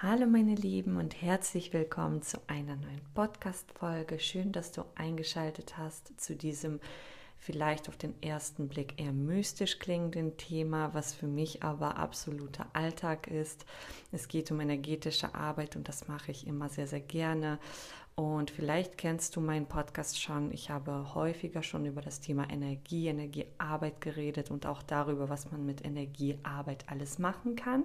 Hallo meine Lieben und herzlich willkommen zu einer neuen Podcast-Folge. Schön, dass du eingeschaltet hast zu diesem vielleicht auf den ersten Blick eher mystisch klingenden Thema, was für mich aber absoluter Alltag ist. Es geht um energetische Arbeit und das mache ich immer sehr, sehr gerne. Und vielleicht kennst du meinen Podcast schon. Ich habe häufiger schon über das Thema Energie, Energiearbeit geredet und auch darüber, was man mit Energiearbeit alles machen kann.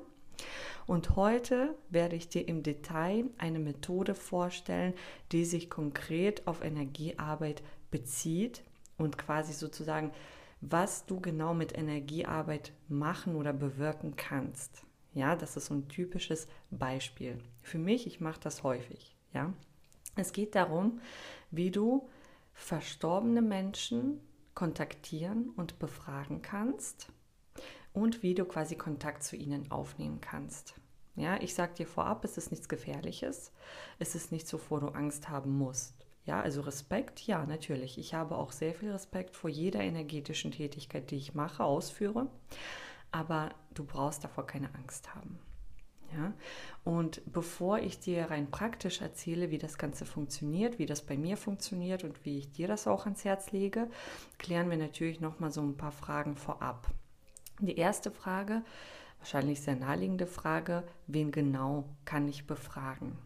Und heute werde ich dir im Detail eine Methode vorstellen, die sich konkret auf Energiearbeit bezieht und quasi sozusagen, was du genau mit Energiearbeit machen oder bewirken kannst. Ja, das ist so ein typisches Beispiel. Für mich, ich mache das häufig. Ja, es geht darum, wie du verstorbene Menschen kontaktieren und befragen kannst und wie du quasi Kontakt zu ihnen aufnehmen kannst. Ja, ich sage dir vorab, es ist nichts Gefährliches. Es ist nichts, wovor du Angst haben musst. Ja, also Respekt, ja, natürlich. Ich habe auch sehr viel Respekt vor jeder energetischen Tätigkeit, die ich mache, ausführe. Aber du brauchst davor keine Angst haben. Ja? Und bevor ich dir rein praktisch erzähle, wie das Ganze funktioniert, wie das bei mir funktioniert und wie ich dir das auch ans Herz lege, klären wir natürlich noch mal so ein paar Fragen vorab. Die erste Frage, wahrscheinlich sehr naheliegende Frage, wen genau kann ich befragen?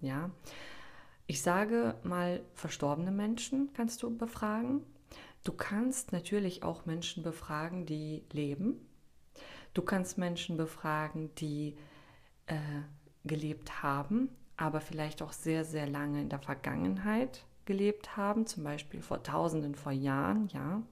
Ja, ich sage mal, verstorbene Menschen kannst du befragen. Du kannst natürlich auch Menschen befragen, die leben. Du kannst Menschen befragen, die äh, gelebt haben, aber vielleicht auch sehr, sehr lange in der Vergangenheit gelebt haben, zum Beispiel vor Tausenden vor Jahren, ja.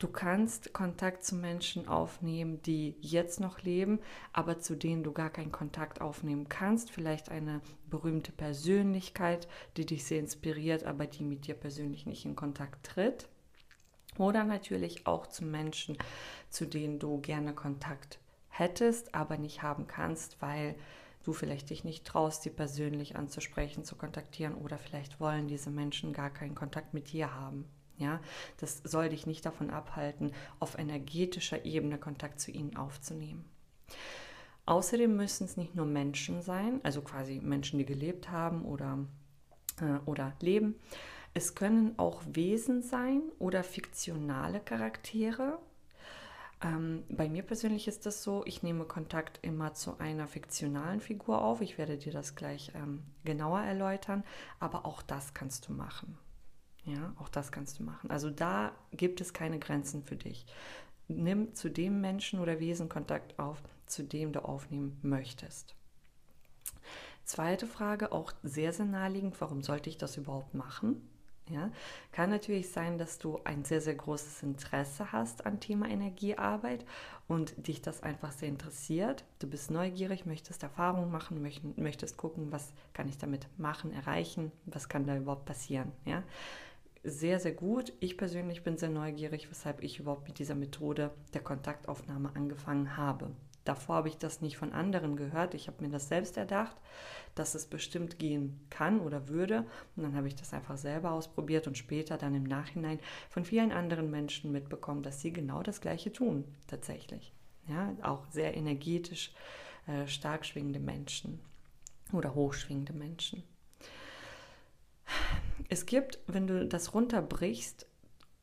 Du kannst Kontakt zu Menschen aufnehmen, die jetzt noch leben, aber zu denen du gar keinen Kontakt aufnehmen kannst. Vielleicht eine berühmte Persönlichkeit, die dich sehr inspiriert, aber die mit dir persönlich nicht in Kontakt tritt. Oder natürlich auch zu Menschen, zu denen du gerne Kontakt hättest, aber nicht haben kannst, weil du vielleicht dich nicht traust, sie persönlich anzusprechen, zu kontaktieren oder vielleicht wollen diese Menschen gar keinen Kontakt mit dir haben. Ja, das soll dich nicht davon abhalten, auf energetischer Ebene Kontakt zu ihnen aufzunehmen. Außerdem müssen es nicht nur Menschen sein, also quasi Menschen, die gelebt haben oder, äh, oder leben. Es können auch Wesen sein oder fiktionale Charaktere. Ähm, bei mir persönlich ist das so, ich nehme Kontakt immer zu einer fiktionalen Figur auf. Ich werde dir das gleich ähm, genauer erläutern, aber auch das kannst du machen. Ja, auch das kannst du machen. Also da gibt es keine Grenzen für dich. Nimm zu dem Menschen oder Wesen Kontakt auf, zu dem du aufnehmen möchtest. Zweite Frage, auch sehr, sehr naheliegend, warum sollte ich das überhaupt machen? Ja, kann natürlich sein, dass du ein sehr, sehr großes Interesse hast an Thema Energiearbeit und dich das einfach sehr interessiert. Du bist neugierig, möchtest Erfahrungen machen, möchtest gucken, was kann ich damit machen, erreichen, was kann da überhaupt passieren. Ja? Sehr, sehr gut. Ich persönlich bin sehr neugierig, weshalb ich überhaupt mit dieser Methode der Kontaktaufnahme angefangen habe. Davor habe ich das nicht von anderen gehört. Ich habe mir das selbst erdacht, dass es bestimmt gehen kann oder würde. Und dann habe ich das einfach selber ausprobiert und später dann im Nachhinein von vielen anderen Menschen mitbekommen, dass sie genau das Gleiche tun, tatsächlich. Ja, auch sehr energetisch äh, stark schwingende Menschen oder hochschwingende Menschen. Es gibt, wenn du das runterbrichst,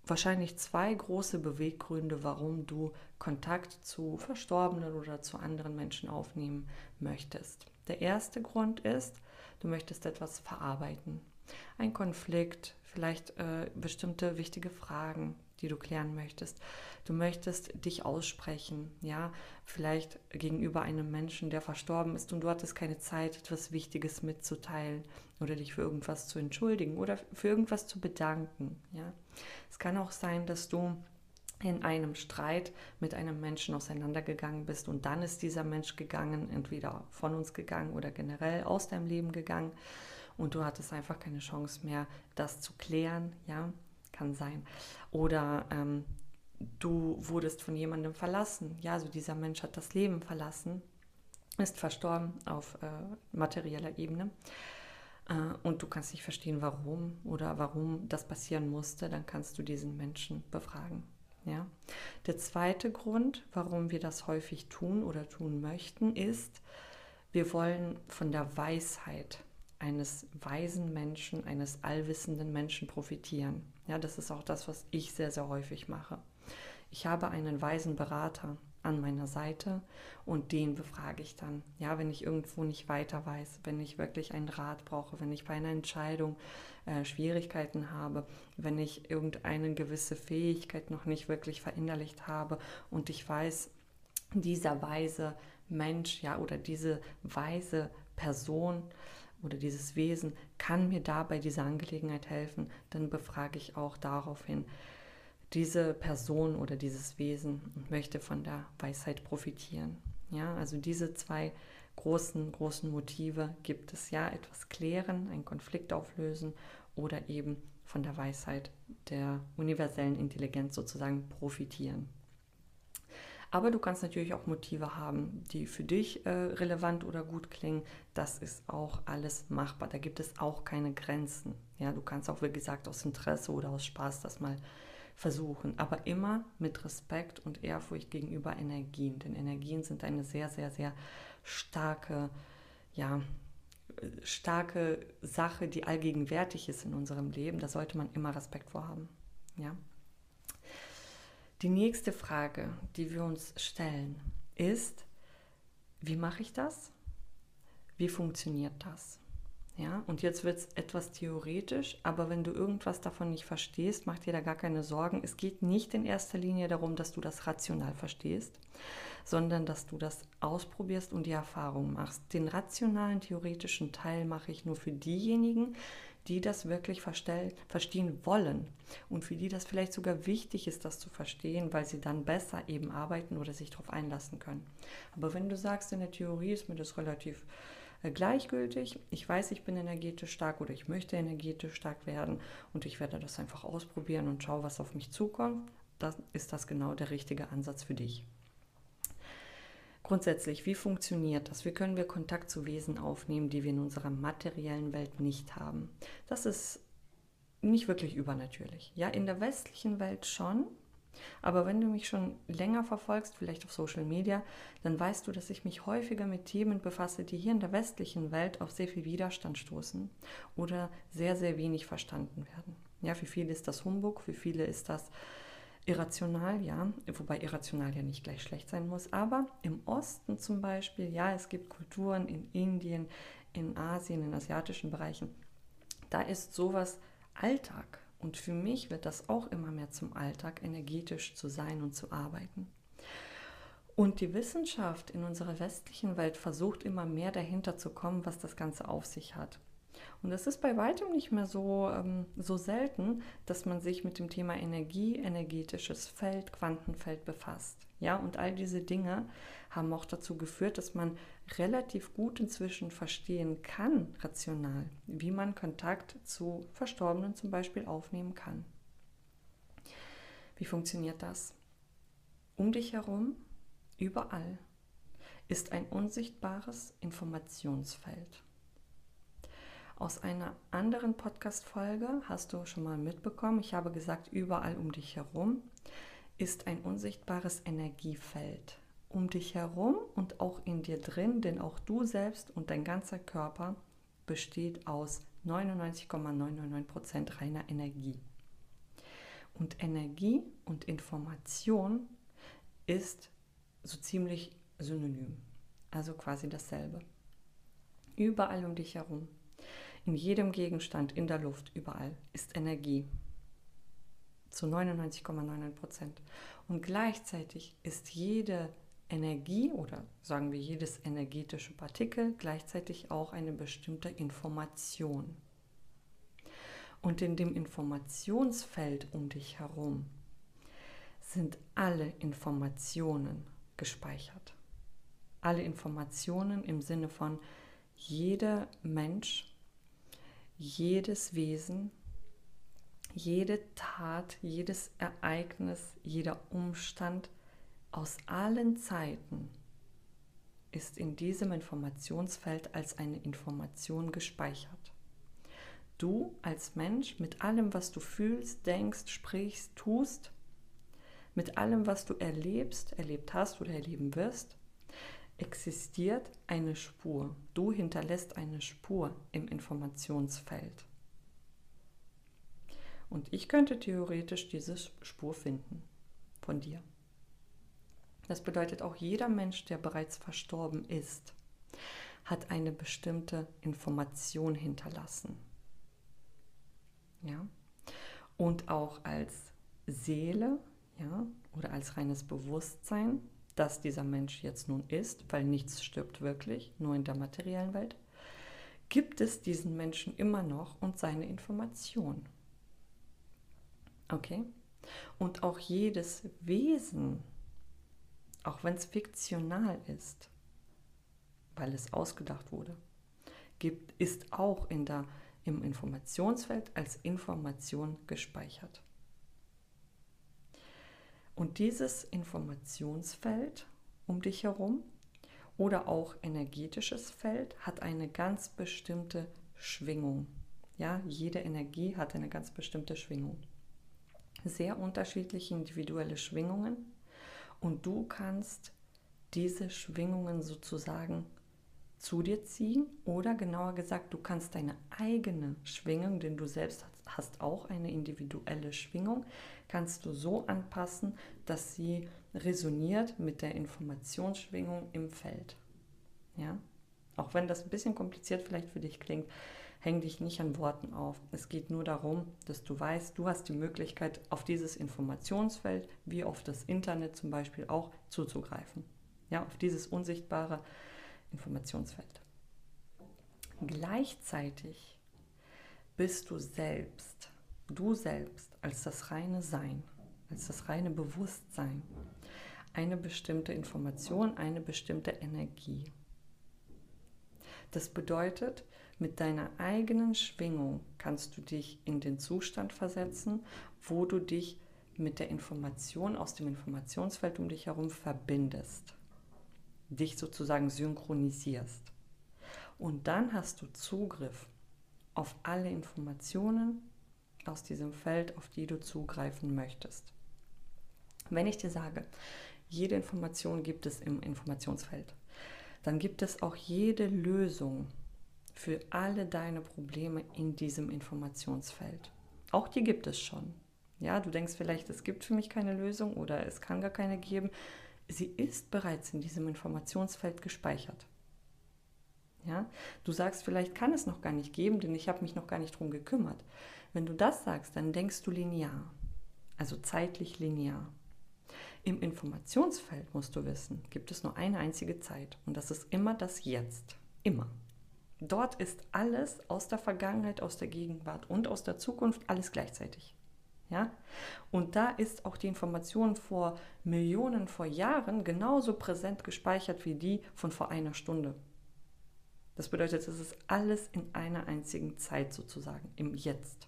wahrscheinlich zwei große Beweggründe, warum du Kontakt zu Verstorbenen oder zu anderen Menschen aufnehmen möchtest. Der erste Grund ist, du möchtest etwas verarbeiten. Ein Konflikt, vielleicht äh, bestimmte wichtige Fragen, die du klären möchtest. Du möchtest dich aussprechen, ja, vielleicht gegenüber einem Menschen, der verstorben ist und du hattest keine Zeit, etwas Wichtiges mitzuteilen oder dich für irgendwas zu entschuldigen oder für irgendwas zu bedanken, ja. Es kann auch sein, dass du in einem Streit mit einem Menschen auseinandergegangen bist und dann ist dieser Mensch gegangen, entweder von uns gegangen oder generell aus deinem Leben gegangen und du hattest einfach keine Chance mehr, das zu klären, ja kann sein. Oder ähm, du wurdest von jemandem verlassen. Ja, also dieser Mensch hat das Leben verlassen, ist verstorben auf äh, materieller Ebene. Äh, und du kannst nicht verstehen, warum oder warum das passieren musste, dann kannst du diesen Menschen befragen. Ja? Der zweite Grund, warum wir das häufig tun oder tun möchten, ist, Wir wollen von der Weisheit eines weisen Menschen, eines allwissenden Menschen profitieren. Ja, das ist auch das, was ich sehr, sehr häufig mache. Ich habe einen weisen Berater an meiner Seite und den befrage ich dann. Ja, wenn ich irgendwo nicht weiter weiß, wenn ich wirklich einen Rat brauche, wenn ich bei einer Entscheidung äh, Schwierigkeiten habe, wenn ich irgendeine gewisse Fähigkeit noch nicht wirklich verinnerlicht habe und ich weiß, dieser weise Mensch, ja, oder diese weise Person oder dieses Wesen kann mir da bei dieser Angelegenheit helfen, dann befrage ich auch daraufhin diese Person oder dieses Wesen und möchte von der Weisheit profitieren. Ja, also diese zwei großen, großen Motive gibt es ja, etwas klären, einen Konflikt auflösen oder eben von der Weisheit der universellen Intelligenz sozusagen profitieren. Aber du kannst natürlich auch Motive haben, die für dich äh, relevant oder gut klingen. Das ist auch alles machbar. Da gibt es auch keine Grenzen. Ja, du kannst auch, wie gesagt, aus Interesse oder aus Spaß das mal versuchen. Aber immer mit Respekt und Ehrfurcht gegenüber Energien. Denn Energien sind eine sehr, sehr, sehr starke, ja, starke Sache, die allgegenwärtig ist in unserem Leben. Da sollte man immer Respekt vor haben. Ja. Die nächste Frage, die wir uns stellen, ist, wie mache ich das? Wie funktioniert das? Ja, und jetzt wird es etwas theoretisch, aber wenn du irgendwas davon nicht verstehst, mach dir da gar keine Sorgen. Es geht nicht in erster Linie darum, dass du das rational verstehst, sondern dass du das ausprobierst und die Erfahrung machst. Den rationalen, theoretischen Teil mache ich nur für diejenigen, die das wirklich verstehen wollen und für die das vielleicht sogar wichtig ist, das zu verstehen, weil sie dann besser eben arbeiten oder sich darauf einlassen können. Aber wenn du sagst, in der Theorie ist mir das relativ gleichgültig, ich weiß, ich bin energetisch stark oder ich möchte energetisch stark werden und ich werde das einfach ausprobieren und schaue, was auf mich zukommt, dann ist das genau der richtige Ansatz für dich. Grundsätzlich, wie funktioniert das? Wie können wir Kontakt zu Wesen aufnehmen, die wir in unserer materiellen Welt nicht haben? Das ist nicht wirklich übernatürlich. Ja, in der westlichen Welt schon. Aber wenn du mich schon länger verfolgst, vielleicht auf Social Media, dann weißt du, dass ich mich häufiger mit Themen befasse, die hier in der westlichen Welt auf sehr viel Widerstand stoßen oder sehr, sehr wenig verstanden werden. Ja, für viele ist das Humbug, für viele ist das irrational, ja, wobei irrational ja nicht gleich schlecht sein muss, aber im Osten zum Beispiel, ja, es gibt Kulturen in Indien, in Asien, in asiatischen Bereichen, da ist sowas Alltag. Und für mich wird das auch immer mehr zum Alltag, energetisch zu sein und zu arbeiten. Und die Wissenschaft in unserer westlichen Welt versucht immer mehr dahinter zu kommen, was das Ganze auf sich hat. Und es ist bei weitem nicht mehr so, ähm, so selten, dass man sich mit dem Thema Energie, energetisches Feld, Quantenfeld befasst. Ja, und all diese Dinge haben auch dazu geführt, dass man relativ gut inzwischen verstehen kann, rational, wie man Kontakt zu Verstorbenen zum Beispiel aufnehmen kann. Wie funktioniert das? Um dich herum, überall, ist ein unsichtbares Informationsfeld. Aus einer anderen Podcast-Folge hast du schon mal mitbekommen, ich habe gesagt, überall um dich herum ist ein unsichtbares Energiefeld. Um dich herum und auch in dir drin, denn auch du selbst und dein ganzer Körper besteht aus 99,999% reiner Energie. Und Energie und Information ist so ziemlich synonym, also quasi dasselbe. Überall um dich herum in jedem Gegenstand, in der Luft, überall ist Energie. Zu 99,99 Prozent. Und gleichzeitig ist jede Energie oder sagen wir jedes energetische Partikel gleichzeitig auch eine bestimmte Information. Und in dem Informationsfeld um dich herum sind alle Informationen gespeichert. Alle Informationen im Sinne von jeder Mensch jedes Wesen, jede Tat, jedes Ereignis, jeder Umstand aus allen Zeiten ist in diesem Informationsfeld als eine Information gespeichert. Du als Mensch mit allem, was du fühlst, denkst, sprichst, tust, mit allem, was du erlebst, erlebt hast oder erleben wirst, existiert eine Spur. Du hinterlässt eine Spur im Informationsfeld. Und ich könnte theoretisch diese Spur finden von dir. Das bedeutet, auch jeder Mensch, der bereits verstorben ist, hat eine bestimmte Information hinterlassen. Ja? Und auch als Seele ja, oder als reines Bewusstsein, dass dieser Mensch jetzt nun ist, weil nichts stirbt wirklich, nur in der materiellen Welt, gibt es diesen Menschen immer noch und seine Information. Okay? Und auch jedes Wesen, auch wenn es fiktional ist, weil es ausgedacht wurde, gibt, ist auch in der, im Informationsfeld als Information gespeichert. Und dieses Informationsfeld um dich herum oder auch energetisches Feld hat eine ganz bestimmte Schwingung. Ja, jede Energie hat eine ganz bestimmte Schwingung. Sehr unterschiedliche individuelle Schwingungen und du kannst diese Schwingungen sozusagen zu dir ziehen oder genauer gesagt, du kannst deine eigene Schwingung, denn du selbst hast auch eine individuelle Schwingung, kannst du so anpassen, dass sie resoniert mit der Informationsschwingung im Feld. Ja? Auch wenn das ein bisschen kompliziert vielleicht für dich klingt, häng dich nicht an Worten auf. Es geht nur darum, dass du weißt, du hast die Möglichkeit, auf dieses Informationsfeld, wie auf das Internet zum Beispiel auch, zuzugreifen. Ja, auf dieses unsichtbare Informationsfeld. Gleichzeitig bist du selbst, du selbst als das reine Sein, als das reine Bewusstsein, eine bestimmte Information, eine bestimmte Energie. Das bedeutet, mit deiner eigenen Schwingung kannst du dich in den Zustand versetzen, wo du dich mit der Information aus dem Informationsfeld um dich herum verbindest dich sozusagen synchronisierst. Und dann hast du Zugriff auf alle Informationen aus diesem Feld, auf die du zugreifen möchtest. Wenn ich dir sage, jede Information gibt es im Informationsfeld, dann gibt es auch jede Lösung für alle deine Probleme in diesem Informationsfeld. Auch die gibt es schon. Ja, du denkst vielleicht, es gibt für mich keine Lösung oder es kann gar keine geben sie ist bereits in diesem Informationsfeld gespeichert. Ja? Du sagst, vielleicht kann es noch gar nicht geben, denn ich habe mich noch gar nicht drum gekümmert. Wenn du das sagst, dann denkst du linear, also zeitlich linear. Im Informationsfeld musst du wissen, gibt es nur eine einzige Zeit und das ist immer das Jetzt. Immer. Dort ist alles aus der Vergangenheit, aus der Gegenwart und aus der Zukunft alles gleichzeitig. Ja? Und da ist auch die Information vor Millionen, vor Jahren genauso präsent gespeichert wie die von vor einer Stunde. Das bedeutet, es ist alles in einer einzigen Zeit sozusagen, im Jetzt.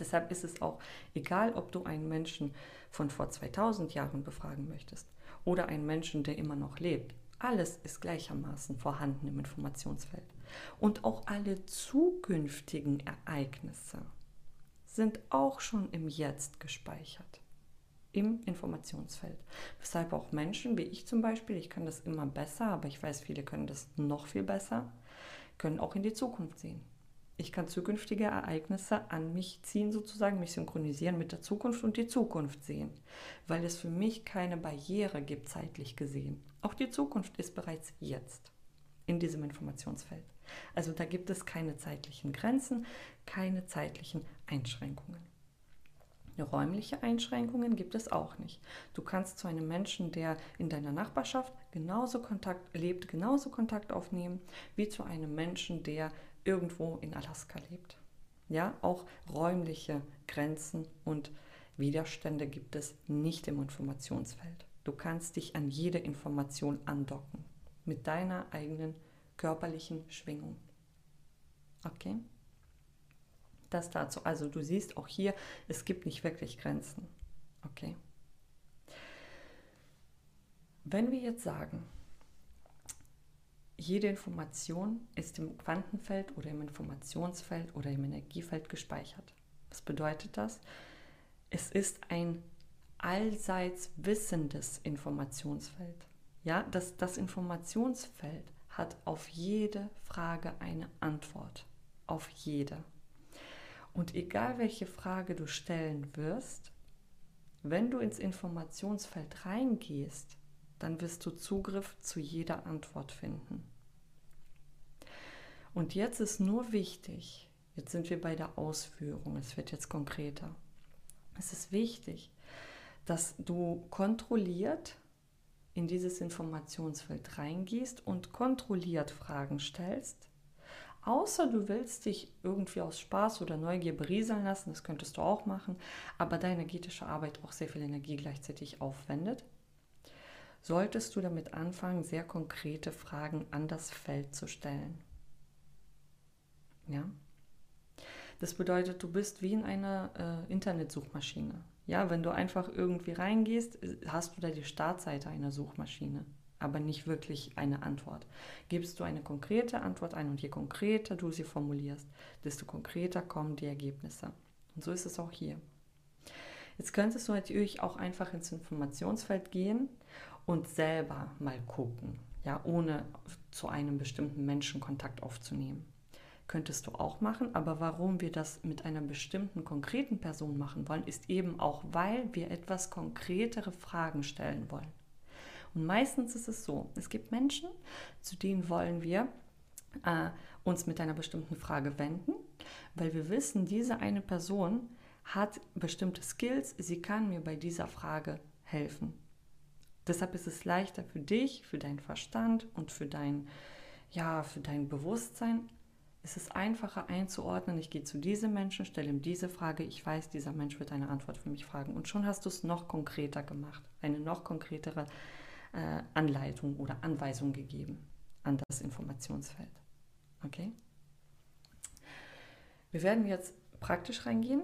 Deshalb ist es auch egal, ob du einen Menschen von vor 2000 Jahren befragen möchtest oder einen Menschen, der immer noch lebt. Alles ist gleichermaßen vorhanden im Informationsfeld. Und auch alle zukünftigen Ereignisse sind auch schon im Jetzt gespeichert, im Informationsfeld. Weshalb auch Menschen wie ich zum Beispiel, ich kann das immer besser, aber ich weiß, viele können das noch viel besser, können auch in die Zukunft sehen. Ich kann zukünftige Ereignisse an mich ziehen, sozusagen, mich synchronisieren mit der Zukunft und die Zukunft sehen, weil es für mich keine Barriere gibt, zeitlich gesehen. Auch die Zukunft ist bereits jetzt in diesem Informationsfeld. Also da gibt es keine zeitlichen Grenzen, keine zeitlichen Einschränkungen. Räumliche Einschränkungen gibt es auch nicht. Du kannst zu einem Menschen, der in deiner Nachbarschaft genauso Kontakt lebt, genauso Kontakt aufnehmen wie zu einem Menschen, der irgendwo in Alaska lebt. Ja, auch räumliche Grenzen und Widerstände gibt es nicht im Informationsfeld. Du kannst dich an jede Information andocken mit deiner eigenen körperlichen Schwingung. Okay? Das dazu. Also du siehst auch hier, es gibt nicht wirklich Grenzen. Okay? Wenn wir jetzt sagen, jede Information ist im Quantenfeld oder im Informationsfeld oder im Energiefeld gespeichert. Was bedeutet das? Es ist ein allseits wissendes Informationsfeld. Ja, das, das Informationsfeld hat auf jede Frage eine Antwort. Auf jede. Und egal welche Frage du stellen wirst, wenn du ins Informationsfeld reingehst, dann wirst du Zugriff zu jeder Antwort finden. Und jetzt ist nur wichtig, jetzt sind wir bei der Ausführung, es wird jetzt konkreter. Es ist wichtig, dass du kontrolliert in dieses Informationsfeld reingehst und kontrolliert Fragen stellst. Außer du willst dich irgendwie aus Spaß oder Neugier berieseln lassen, das könntest du auch machen, aber deine energetische Arbeit auch sehr viel Energie gleichzeitig aufwendet, solltest du damit anfangen, sehr konkrete Fragen an das Feld zu stellen. Ja? Das bedeutet, du bist wie in einer äh, Internetsuchmaschine. Ja, wenn du einfach irgendwie reingehst, hast du da die Startseite einer Suchmaschine, aber nicht wirklich eine Antwort. Gibst du eine konkrete Antwort ein und je konkreter du sie formulierst, desto konkreter kommen die Ergebnisse. Und so ist es auch hier. Jetzt könntest du natürlich auch einfach ins Informationsfeld gehen und selber mal gucken, ja, ohne zu einem bestimmten Menschen Kontakt aufzunehmen. Könntest du auch machen, aber warum wir das mit einer bestimmten konkreten Person machen wollen, ist eben auch, weil wir etwas konkretere Fragen stellen wollen. Und meistens ist es so, es gibt Menschen, zu denen wollen wir äh, uns mit einer bestimmten Frage wenden, weil wir wissen, diese eine Person hat bestimmte Skills, sie kann mir bei dieser Frage helfen. Deshalb ist es leichter für dich, für deinen Verstand und für dein, ja, für dein Bewusstsein. Es ist einfacher einzuordnen, ich gehe zu diesem Menschen, stelle ihm diese Frage, ich weiß, dieser Mensch wird eine Antwort für mich fragen. Und schon hast du es noch konkreter gemacht, eine noch konkretere äh, Anleitung oder Anweisung gegeben an das Informationsfeld. Okay? Wir werden jetzt praktisch reingehen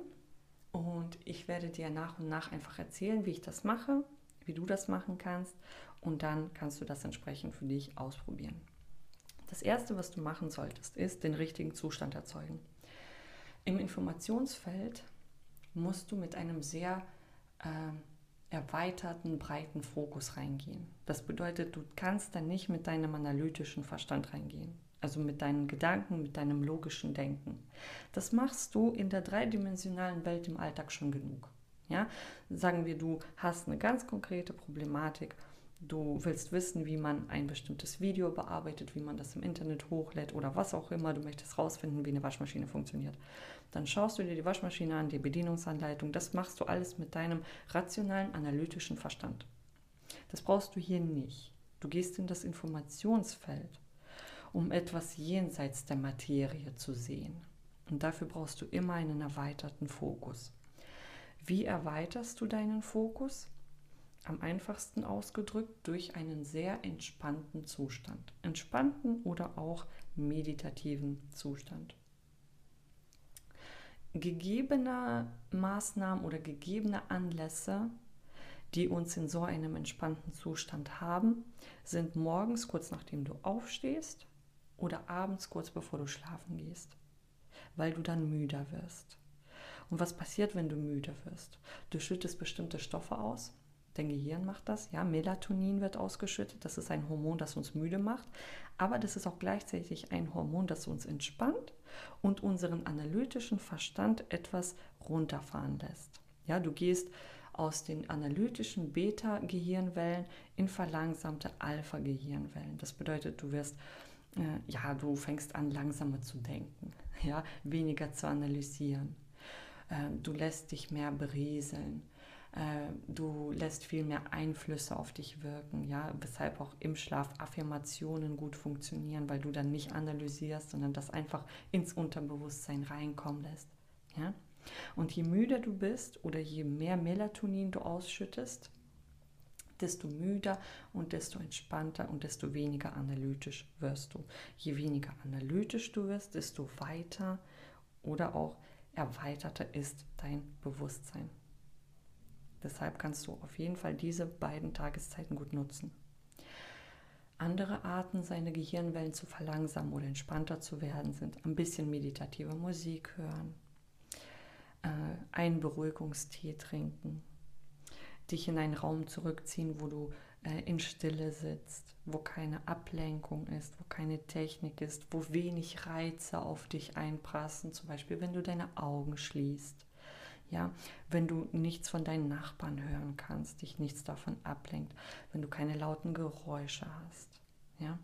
und ich werde dir nach und nach einfach erzählen, wie ich das mache, wie du das machen kannst und dann kannst du das entsprechend für dich ausprobieren. Das Erste, was du machen solltest, ist den richtigen Zustand erzeugen. Im Informationsfeld musst du mit einem sehr äh, erweiterten, breiten Fokus reingehen. Das bedeutet, du kannst dann nicht mit deinem analytischen Verstand reingehen, also mit deinen Gedanken, mit deinem logischen Denken. Das machst du in der dreidimensionalen Welt im Alltag schon genug. Ja? Sagen wir, du hast eine ganz konkrete Problematik, du willst wissen, wie man ein bestimmtes Video bearbeitet, wie man das im Internet hochlädt oder was auch immer, du möchtest rausfinden, wie eine Waschmaschine funktioniert. Dann schaust du dir die Waschmaschine an, die Bedienungsanleitung, das machst du alles mit deinem rationalen, analytischen Verstand. Das brauchst du hier nicht. Du gehst in das Informationsfeld, um etwas jenseits der Materie zu sehen. Und dafür brauchst du immer einen erweiterten Fokus. Wie erweiterst du deinen Fokus? Am einfachsten ausgedrückt durch einen sehr entspannten Zustand. Entspannten oder auch meditativen Zustand. Gegebene Maßnahmen oder gegebene Anlässe, die uns in so einem entspannten Zustand haben, sind morgens kurz nachdem du aufstehst oder abends kurz bevor du schlafen gehst, weil du dann müder wirst. Und was passiert, wenn du müde wirst? Du schüttest bestimmte Stoffe aus. Dein Gehirn macht das, ja, Melatonin wird ausgeschüttet, das ist ein Hormon, das uns müde macht, aber das ist auch gleichzeitig ein Hormon, das uns entspannt und unseren analytischen Verstand etwas runterfahren lässt. Ja, du gehst aus den analytischen Beta-Gehirnwellen in verlangsamte Alpha-Gehirnwellen. Das bedeutet, du wirst äh, ja, du fängst an langsamer zu denken, ja, weniger zu analysieren. Ähm, du lässt dich mehr berieseln, äh, du lässt viel mehr Einflüsse auf dich wirken, ja, weshalb auch im Schlaf Affirmationen gut funktionieren, weil du dann nicht analysierst, sondern das einfach ins Unterbewusstsein reinkommen lässt, ja. Und je müder du bist oder je mehr Melatonin du ausschüttest, desto müder und desto entspannter und desto weniger analytisch wirst du. Je weniger analytisch du wirst, desto weiter oder auch erweiterter ist dein Bewusstsein. Deshalb kannst du auf jeden Fall diese beiden Tageszeiten gut nutzen. Andere Arten, seine Gehirnwellen zu verlangsamen oder entspannter zu werden, sind ein bisschen meditative Musik hören, äh, einen Beruhigungstee trinken, dich in einen Raum zurückziehen, wo du äh, in Stille sitzt, wo keine Ablenkung ist, wo keine Technik ist, wo wenig Reize auf dich einprassen, zum Beispiel wenn du deine Augen schließt. Ja, wenn du nichts von deinen Nachbarn hören kannst, dich nichts davon ablenkt, wenn du keine lauten Geräusche hast. Ja,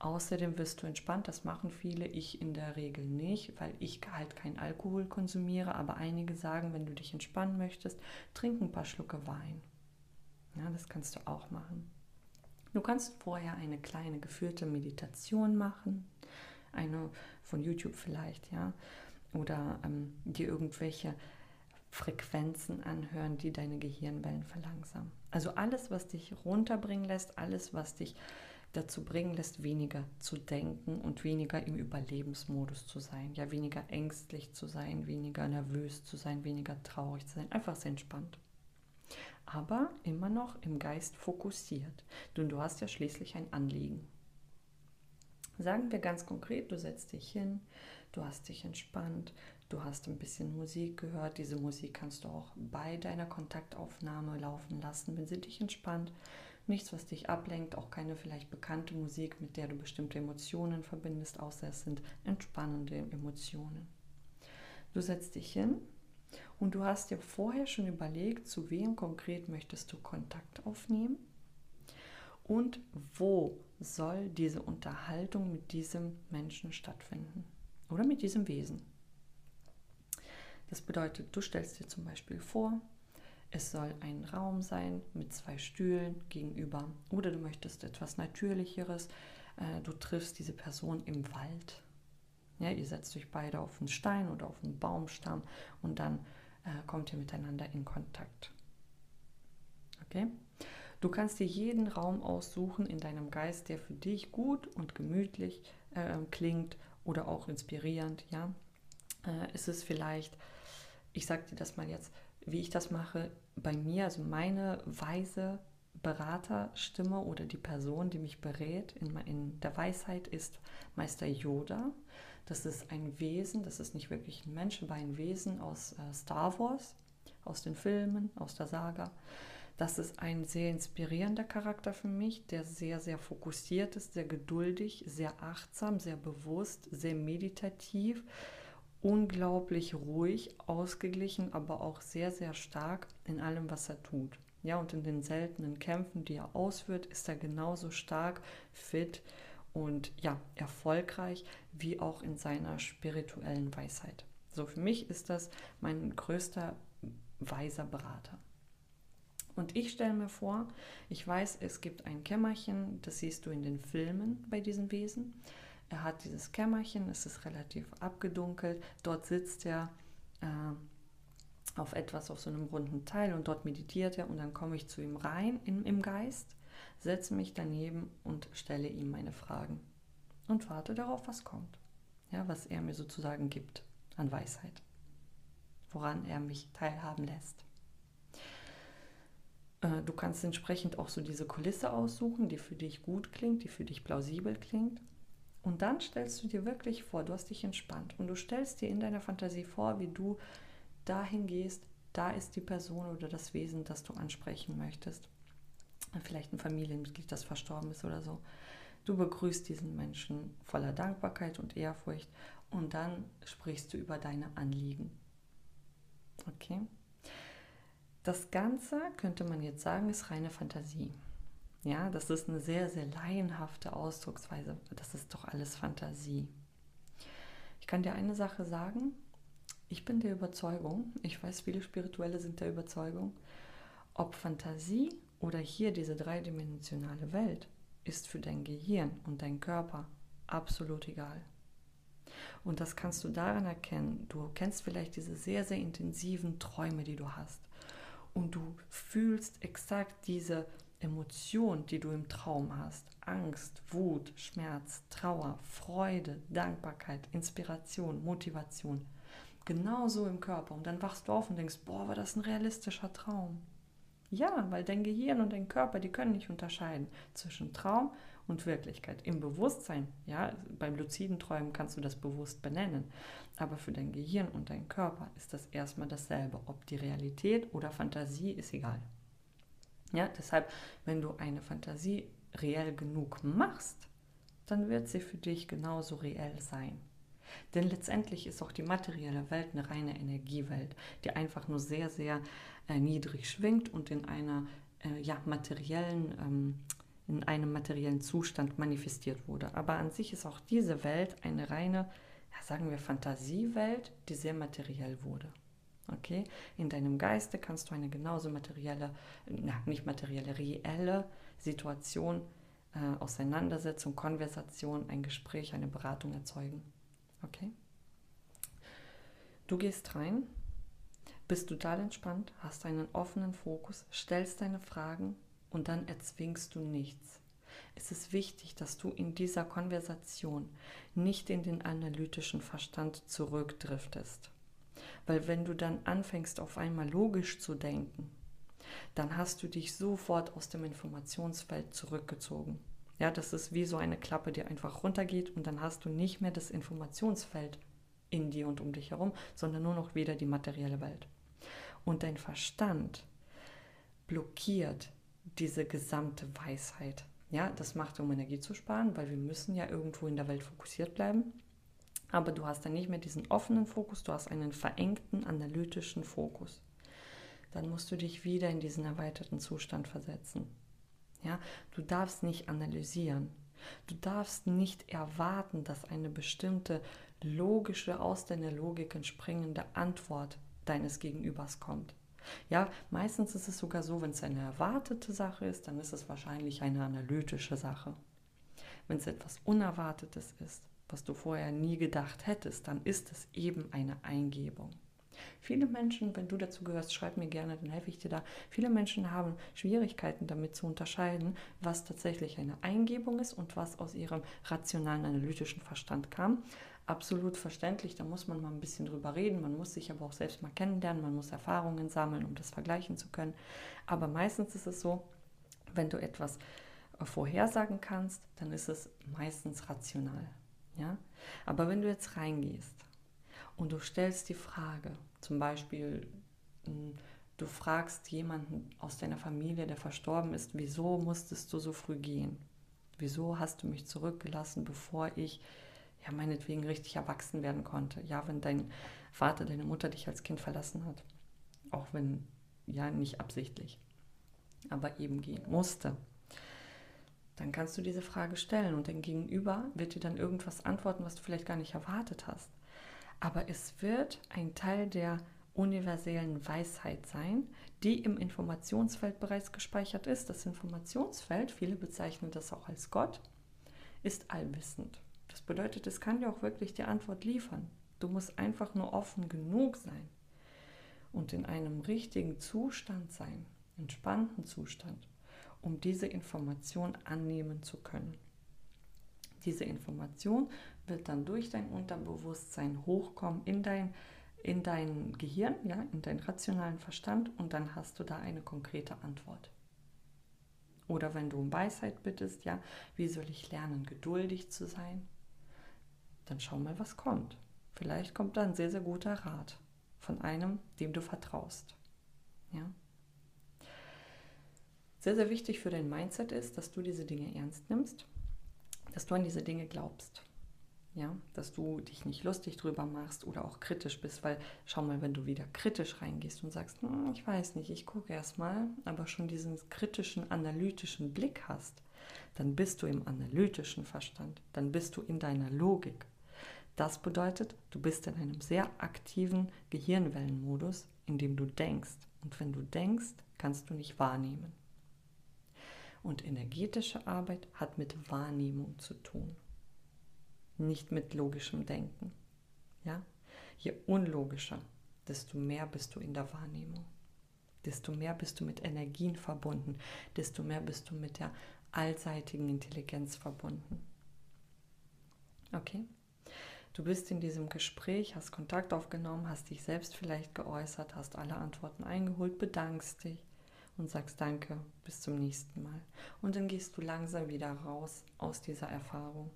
Außerdem wirst du entspannt, das machen viele, ich in der Regel nicht, weil ich halt keinen Alkohol konsumiere, aber einige sagen, wenn du dich entspannen möchtest, trink ein paar Schlucke Wein. Ja, das kannst du auch machen. Du kannst vorher eine kleine geführte Meditation machen, eine von YouTube vielleicht, ja, oder ähm, dir irgendwelche Frequenzen anhören, die deine Gehirnwellen verlangsamen. Also alles, was dich runterbringen lässt, alles, was dich dazu bringen lässt, weniger zu denken und weniger im Überlebensmodus zu sein. Ja, weniger ängstlich zu sein, weniger nervös zu sein, weniger traurig zu sein. Einfach sehr entspannt. Aber immer noch im Geist fokussiert. Denn du hast ja schließlich ein Anliegen. Sagen wir ganz konkret, du setzt dich hin, du hast dich entspannt, du hast ein bisschen Musik gehört. Diese Musik kannst du auch bei deiner Kontaktaufnahme laufen lassen, wenn sie dich entspannt. Nichts, was dich ablenkt, auch keine vielleicht bekannte Musik, mit der du bestimmte Emotionen verbindest, außer es sind entspannende Emotionen. Du setzt dich hin und du hast dir vorher schon überlegt, zu wem konkret möchtest du Kontakt aufnehmen und wo soll diese Unterhaltung mit diesem Menschen stattfinden oder mit diesem Wesen. Das bedeutet, du stellst dir zum Beispiel vor, es soll ein Raum sein mit zwei Stühlen gegenüber. Oder du möchtest etwas Natürlicheres. Äh, du triffst diese Person im Wald. Ja, ihr setzt euch beide auf einen Stein oder auf einen Baumstamm und dann äh, kommt ihr miteinander in Kontakt. Okay? Du kannst dir jeden Raum aussuchen in deinem Geist, der für dich gut und gemütlich äh, klingt oder auch inspirierend. Ja, äh, es ist vielleicht, ich sage dir das mal jetzt, wie ich das mache bei mir, also meine weise Beraterstimme oder die Person, die mich berät in, in der Weisheit, ist Meister Yoda. Das ist ein Wesen, das ist nicht wirklich ein Mensch, aber ein Wesen aus äh, Star Wars, aus den Filmen, aus der Saga. Das ist ein sehr inspirierender Charakter für mich, der sehr, sehr fokussiert ist, sehr geduldig, sehr achtsam, sehr bewusst, sehr meditativ, unglaublich ruhig, ausgeglichen, aber auch sehr, sehr stark in allem, was er tut. Ja, und in den seltenen Kämpfen, die er ausführt, ist er genauso stark, fit und ja, erfolgreich wie auch in seiner spirituellen Weisheit. So für mich ist das mein größter weiser Berater. Und ich stelle mir vor, ich weiß, es gibt ein Kämmerchen, das siehst du in den Filmen bei diesen Wesen. Er hat dieses Kämmerchen, es ist relativ abgedunkelt. Dort sitzt er äh, auf etwas, auf so einem runden Teil und dort meditiert er und dann komme ich zu ihm rein in, im Geist, setze mich daneben und stelle ihm meine Fragen und warte darauf, was kommt. Ja, was er mir sozusagen gibt an Weisheit, woran er mich teilhaben lässt. Äh, du kannst entsprechend auch so diese Kulisse aussuchen, die für dich gut klingt, die für dich plausibel klingt. Und dann stellst du dir wirklich vor, du hast dich entspannt und du stellst dir in deiner Fantasie vor, wie du dahin gehst, da ist die Person oder das Wesen, das du ansprechen möchtest. Vielleicht ein Familienmitglied, das verstorben ist oder so. Du begrüßt diesen Menschen voller Dankbarkeit und Ehrfurcht und dann sprichst du über deine Anliegen. Okay? Das Ganze, könnte man jetzt sagen, ist reine Fantasie. Ja, das ist eine sehr, sehr laienhafte Ausdrucksweise. Das ist doch alles Fantasie. Ich kann dir eine Sache sagen. Ich bin der Überzeugung, ich weiß, viele Spirituelle sind der Überzeugung, ob Fantasie oder hier diese dreidimensionale Welt ist für dein Gehirn und dein Körper absolut egal. Und das kannst du daran erkennen, du kennst vielleicht diese sehr, sehr intensiven Träume, die du hast. Und du fühlst exakt diese Emotion, die du im Traum hast, Angst, Wut, Schmerz, Trauer, Freude, Dankbarkeit, Inspiration, Motivation, genauso im Körper. Und dann wachst du auf und denkst, boah, war das ein realistischer Traum. Ja, weil dein Gehirn und dein Körper, die können nicht unterscheiden zwischen Traum und Wirklichkeit. Im Bewusstsein, ja, beim luziden Träumen kannst du das bewusst benennen. Aber für dein Gehirn und dein Körper ist das erstmal dasselbe. Ob die Realität oder Fantasie ist egal. Ja, deshalb, wenn du eine Fantasie reell genug machst, dann wird sie für dich genauso reell sein. Denn letztendlich ist auch die materielle Welt eine reine Energiewelt, die einfach nur sehr, sehr äh, niedrig schwingt und in einer äh, ja, materiellen, ähm, in einem materiellen Zustand manifestiert wurde. Aber an sich ist auch diese Welt eine reine, ja, sagen wir, Fantasiewelt, die sehr materiell wurde. Okay? In deinem Geiste kannst du eine genauso materielle, na, nicht materielle, reelle Situation, äh, Auseinandersetzung, Konversation, ein Gespräch, eine Beratung erzeugen. Okay? Du gehst rein, bist total entspannt, hast einen offenen Fokus, stellst deine Fragen und dann erzwingst du nichts. Es ist wichtig, dass du in dieser Konversation nicht in den analytischen Verstand zurückdriftest. Weil wenn du dann anfängst, auf einmal logisch zu denken, dann hast du dich sofort aus dem Informationsfeld zurückgezogen. Ja, das ist wie so eine Klappe, die einfach runtergeht und dann hast du nicht mehr das Informationsfeld in dir und um dich herum, sondern nur noch wieder die materielle Welt. Und dein Verstand blockiert diese gesamte Weisheit. Ja, das macht, um Energie zu sparen, weil wir müssen ja irgendwo in der Welt fokussiert bleiben. Aber du hast dann nicht mehr diesen offenen Fokus, du hast einen verengten analytischen Fokus. Dann musst du dich wieder in diesen erweiterten Zustand versetzen. Ja, du darfst nicht analysieren. Du darfst nicht erwarten, dass eine bestimmte logische, aus deiner Logik entspringende Antwort deines Gegenübers kommt. Ja, meistens ist es sogar so, wenn es eine erwartete Sache ist, dann ist es wahrscheinlich eine analytische Sache. Wenn es etwas Unerwartetes ist, was du vorher nie gedacht hättest, dann ist es eben eine Eingebung. Viele Menschen, wenn du dazu gehörst, schreib mir gerne, dann helfe ich dir da. Viele Menschen haben Schwierigkeiten damit zu unterscheiden, was tatsächlich eine Eingebung ist und was aus ihrem rationalen, analytischen Verstand kam. Absolut verständlich, da muss man mal ein bisschen drüber reden, man muss sich aber auch selbst mal kennenlernen, man muss Erfahrungen sammeln, um das vergleichen zu können. Aber meistens ist es so, wenn du etwas vorhersagen kannst, dann ist es meistens rational. Ja? Aber wenn du jetzt reingehst und du stellst die Frage, zum Beispiel, hm, du fragst jemanden aus deiner Familie, der verstorben ist, wieso musstest du so früh gehen? Wieso hast du mich zurückgelassen, bevor ich ja meinetwegen richtig erwachsen werden konnte? Ja, wenn dein Vater, deine Mutter dich als Kind verlassen hat. Auch wenn, ja, nicht absichtlich, aber eben gehen musste. Dann kannst du diese Frage stellen und dein Gegenüber wird dir dann irgendwas antworten, was du vielleicht gar nicht erwartet hast. Aber es wird ein Teil der universellen Weisheit sein, die im Informationsfeld bereits gespeichert ist. Das Informationsfeld, viele bezeichnen das auch als Gott, ist allwissend. Das bedeutet, es kann dir auch wirklich die Antwort liefern. Du musst einfach nur offen genug sein und in einem richtigen Zustand sein, entspannten Zustand, um diese Information annehmen zu können. Diese Information wird dann durch dein Unterbewusstsein hochkommen in dein, in dein Gehirn, ja, in deinen rationalen Verstand und dann hast du da eine konkrete Antwort. Oder wenn du um Weisheit bittest, ja, wie soll ich lernen, geduldig zu sein? Dann schau mal, was kommt. Vielleicht kommt da ein sehr, sehr guter Rat von einem, dem du vertraust. Ja? Sehr, sehr wichtig für dein Mindset ist, dass du diese Dinge ernst nimmst, dass du an diese Dinge glaubst. Ja, dass du dich nicht lustig drüber machst oder auch kritisch bist, weil schau mal, wenn du wieder kritisch reingehst und sagst, hm, ich weiß nicht, ich gucke erst mal, aber schon diesen kritischen, analytischen Blick hast, dann bist du im analytischen Verstand, dann bist du in deiner Logik. Das bedeutet, du bist in einem sehr aktiven Gehirnwellenmodus, in dem du denkst. Und wenn du denkst, kannst du nicht wahrnehmen. Und energetische Arbeit hat mit Wahrnehmung zu tun nicht mit logischem Denken. Ja? Je unlogischer, desto mehr bist du in der Wahrnehmung. Desto mehr bist du mit Energien verbunden, desto mehr bist du mit der allseitigen Intelligenz verbunden. Okay? Du bist in diesem Gespräch, hast Kontakt aufgenommen, hast dich selbst vielleicht geäußert, hast alle Antworten eingeholt, bedankst dich und sagst Danke, bis zum nächsten Mal. Und dann gehst du langsam wieder raus aus dieser Erfahrung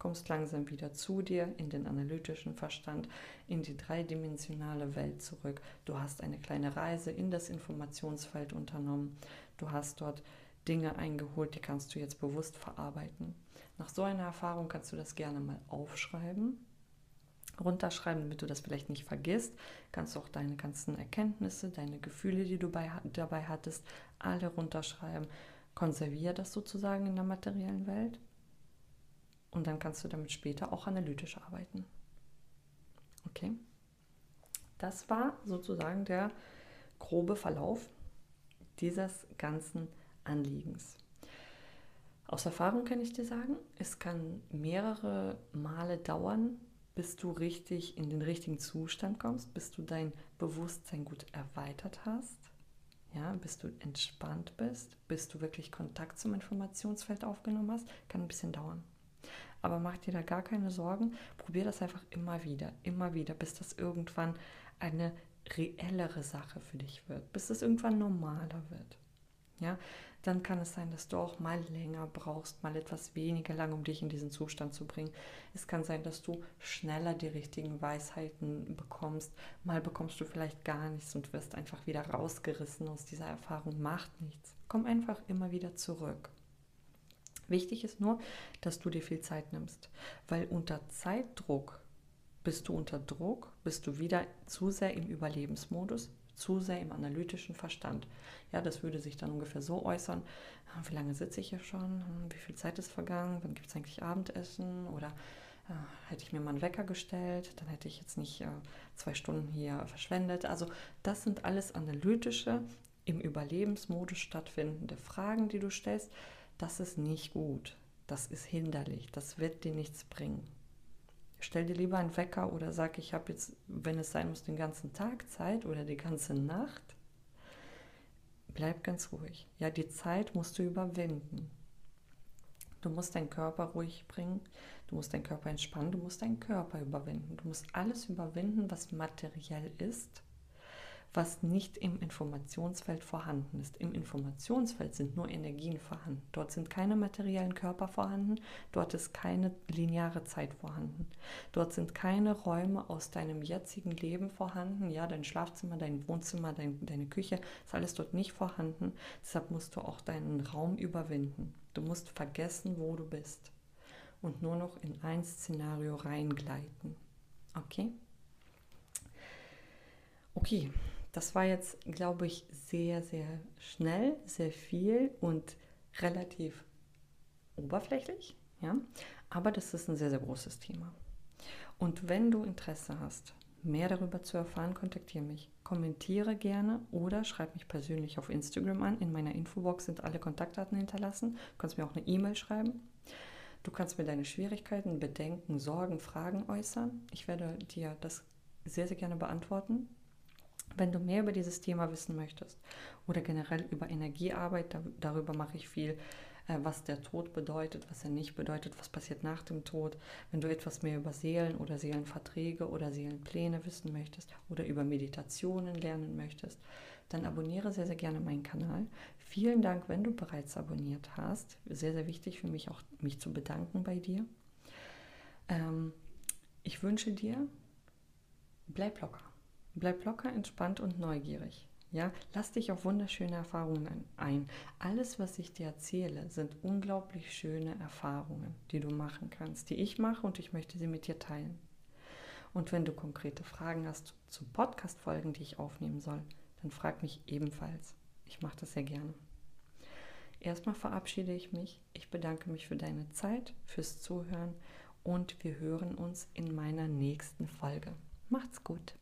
kommst langsam wieder zu dir, in den analytischen Verstand, in die dreidimensionale Welt zurück. Du hast eine kleine Reise in das Informationsfeld unternommen. Du hast dort Dinge eingeholt, die kannst du jetzt bewusst verarbeiten. Nach so einer Erfahrung kannst du das gerne mal aufschreiben runterschreiben, damit du das vielleicht nicht vergisst. Kannst du auch deine ganzen Erkenntnisse, deine Gefühle, die du bei, dabei hattest, alle runterschreiben. Konservier das sozusagen in der materiellen Welt. Und dann kannst du damit später auch analytisch arbeiten. Okay? Das war sozusagen der grobe Verlauf dieses ganzen Anliegens. Aus Erfahrung kann ich dir sagen, es kann mehrere Male dauern, bis du richtig in den richtigen Zustand kommst, bis du dein Bewusstsein gut erweitert hast, ja, bis du entspannt bist, bis du wirklich Kontakt zum Informationsfeld aufgenommen hast, kann ein bisschen dauern. Aber mach dir da gar keine Sorgen, probier das einfach immer wieder, immer wieder, bis das irgendwann eine reellere Sache für dich wird, bis es irgendwann normaler wird. Ja, dann kann es sein, dass du auch mal länger brauchst, mal etwas weniger lang, um dich in diesen Zustand zu bringen. Es kann sein, dass du schneller die richtigen Weisheiten bekommst. Mal bekommst du vielleicht gar nichts und wirst einfach wieder rausgerissen aus dieser Erfahrung. Macht nichts. Komm einfach immer wieder zurück. Wichtig ist nur, dass du dir viel Zeit nimmst, weil unter Zeitdruck bist du unter Druck, bist du wieder zu sehr im Überlebensmodus, zu sehr im analytischen Verstand. Ja, das würde sich dann ungefähr so äußern, ah, wie lange sitze ich hier schon, hm, wie viel Zeit ist vergangen, wann gibt es eigentlich Abendessen? Oder äh, hätte ich mir mal einen Wecker gestellt, dann hätte ich jetzt nicht äh, zwei Stunden hier verschwendet. Also das sind alles analytische, im Überlebensmodus stattfindende Fragen, die du stellst. Das ist nicht gut, das ist hinderlich, das wird dir nichts bringen stell dir lieber einen Wecker oder sag, ich habe jetzt, wenn es sein muss, den ganzen Tag Zeit oder die ganze Nacht. Bleib ganz ruhig. Ja, die Zeit musst du überwinden. Du musst deinen Körper ruhig bringen, du musst deinen Körper entspannen, du musst deinen Körper überwinden. Du musst alles überwinden, was materiell ist was nicht im Informationsfeld vorhanden ist. Im Informationsfeld sind nur Energien vorhanden. Dort sind keine materiellen Körper vorhanden, dort ist keine lineare Zeit vorhanden. Dort sind keine Räume aus deinem jetzigen Leben vorhanden. Ja, dein Schlafzimmer, dein Wohnzimmer, dein, deine Küche, ist alles dort nicht vorhanden. Deshalb musst du auch deinen Raum überwinden. Du musst vergessen, wo du bist und nur noch in ein Szenario reingleiten. Okay? Okay, das war jetzt, glaube ich, sehr, sehr schnell, sehr viel und relativ oberflächlich. Ja? Aber das ist ein sehr, sehr großes Thema. Und wenn du Interesse hast, mehr darüber zu erfahren, kontaktiere mich. Kommentiere gerne oder schreib mich persönlich auf Instagram an. In meiner Infobox sind alle Kontaktdaten hinterlassen. Du kannst mir auch eine E-Mail schreiben. Du kannst mir deine Schwierigkeiten, Bedenken, Sorgen, Fragen äußern. Ich werde dir das sehr, sehr gerne beantworten. Wenn du mehr über dieses Thema wissen möchtest oder generell über Energiearbeit, darüber mache ich viel, äh, was der Tod bedeutet, was er nicht bedeutet, was passiert nach dem Tod. Wenn du etwas mehr über Seelen oder Seelenverträge oder Seelenpläne wissen möchtest oder über Meditationen lernen möchtest, dann abonniere sehr, sehr gerne meinen Kanal. Vielen Dank, wenn du bereits abonniert hast. Sehr, sehr wichtig für mich auch, mich zu bedanken bei dir. Ähm, ich wünsche dir, bleib locker. Bleib locker, entspannt und neugierig. Ja, lass dich auf wunderschöne Erfahrungen ein. Alles, was ich dir erzähle, sind unglaublich schöne Erfahrungen, die du machen kannst, die ich mache und ich möchte sie mit dir teilen. Und wenn du konkrete Fragen hast zu Podcast-Folgen, die ich aufnehmen soll, dann frag mich ebenfalls. Ich mache das sehr gerne. Erstmal verabschiede ich mich. Ich bedanke mich für deine Zeit, fürs Zuhören und wir hören uns in meiner nächsten Folge. Macht's gut.